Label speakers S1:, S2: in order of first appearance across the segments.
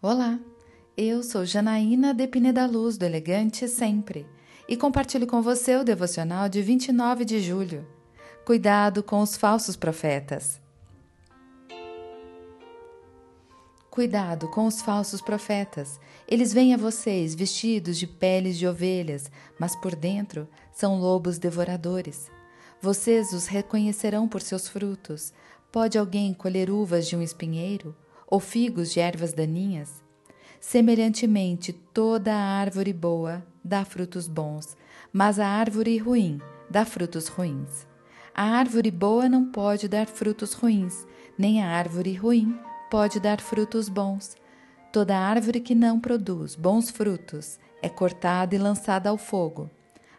S1: Olá, eu sou Janaína Depine da Luz, do Elegante Sempre, e compartilho com você o devocional de 29 de julho. Cuidado com os falsos profetas. Cuidado com os falsos profetas. Eles vêm a vocês vestidos de peles de ovelhas, mas por dentro são lobos devoradores. Vocês os reconhecerão por seus frutos. Pode alguém colher uvas de um espinheiro? Ou figos de ervas daninhas? Semelhantemente, toda árvore boa dá frutos bons, mas a árvore ruim dá frutos ruins. A árvore boa não pode dar frutos ruins, nem a árvore ruim pode dar frutos bons. Toda árvore que não produz bons frutos é cortada e lançada ao fogo.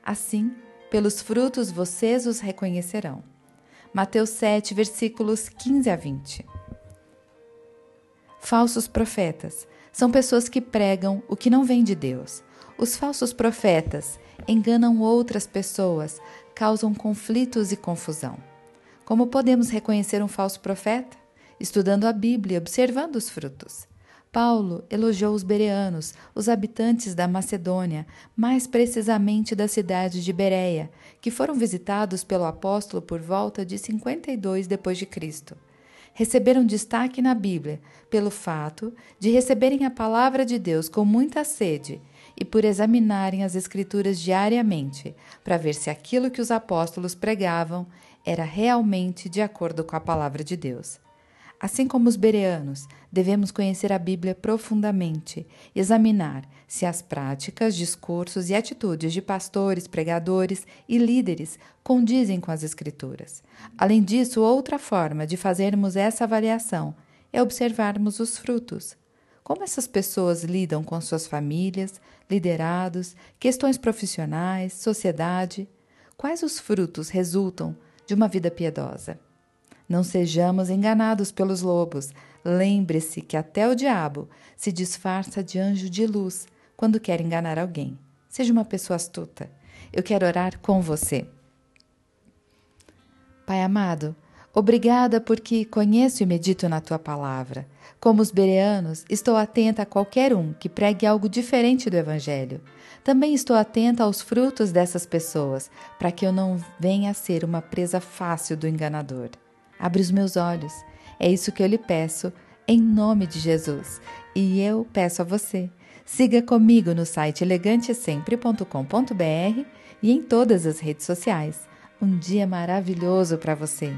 S1: Assim, pelos frutos vocês os reconhecerão. Mateus 7, versículos 15 a 20. Falsos profetas são pessoas que pregam o que não vem de Deus. Os falsos profetas enganam outras pessoas, causam conflitos e confusão. Como podemos reconhecer um falso profeta? Estudando a Bíblia e observando os frutos. Paulo elogiou os bereanos, os habitantes da Macedônia, mais precisamente da cidade de Bereia, que foram visitados pelo apóstolo por volta de 52 depois de Cristo receberam destaque na Bíblia pelo fato de receberem a palavra de Deus com muita sede e por examinarem as Escrituras diariamente para ver se aquilo que os apóstolos pregavam era realmente de acordo com a palavra de Deus. Assim como os bereanos, devemos conhecer a Bíblia profundamente, examinar se as práticas, discursos e atitudes de pastores, pregadores e líderes condizem com as Escrituras. Além disso, outra forma de fazermos essa avaliação é observarmos os frutos. Como essas pessoas lidam com suas famílias, liderados, questões profissionais, sociedade? Quais os frutos resultam de uma vida piedosa? Não sejamos enganados pelos lobos. Lembre-se que até o diabo se disfarça de anjo de luz quando quer enganar alguém. Seja uma pessoa astuta. Eu quero orar com você. Pai amado, obrigada porque conheço e medito na tua palavra. Como os bereanos, estou atenta a qualquer um que pregue algo diferente do Evangelho. Também estou atenta aos frutos dessas pessoas, para que eu não venha a ser uma presa fácil do enganador. Abre os meus olhos. É isso que eu lhe peço, em nome de Jesus. E eu peço a você. Siga comigo no site elegantesempre.com.br e em todas as redes sociais. Um dia maravilhoso para você!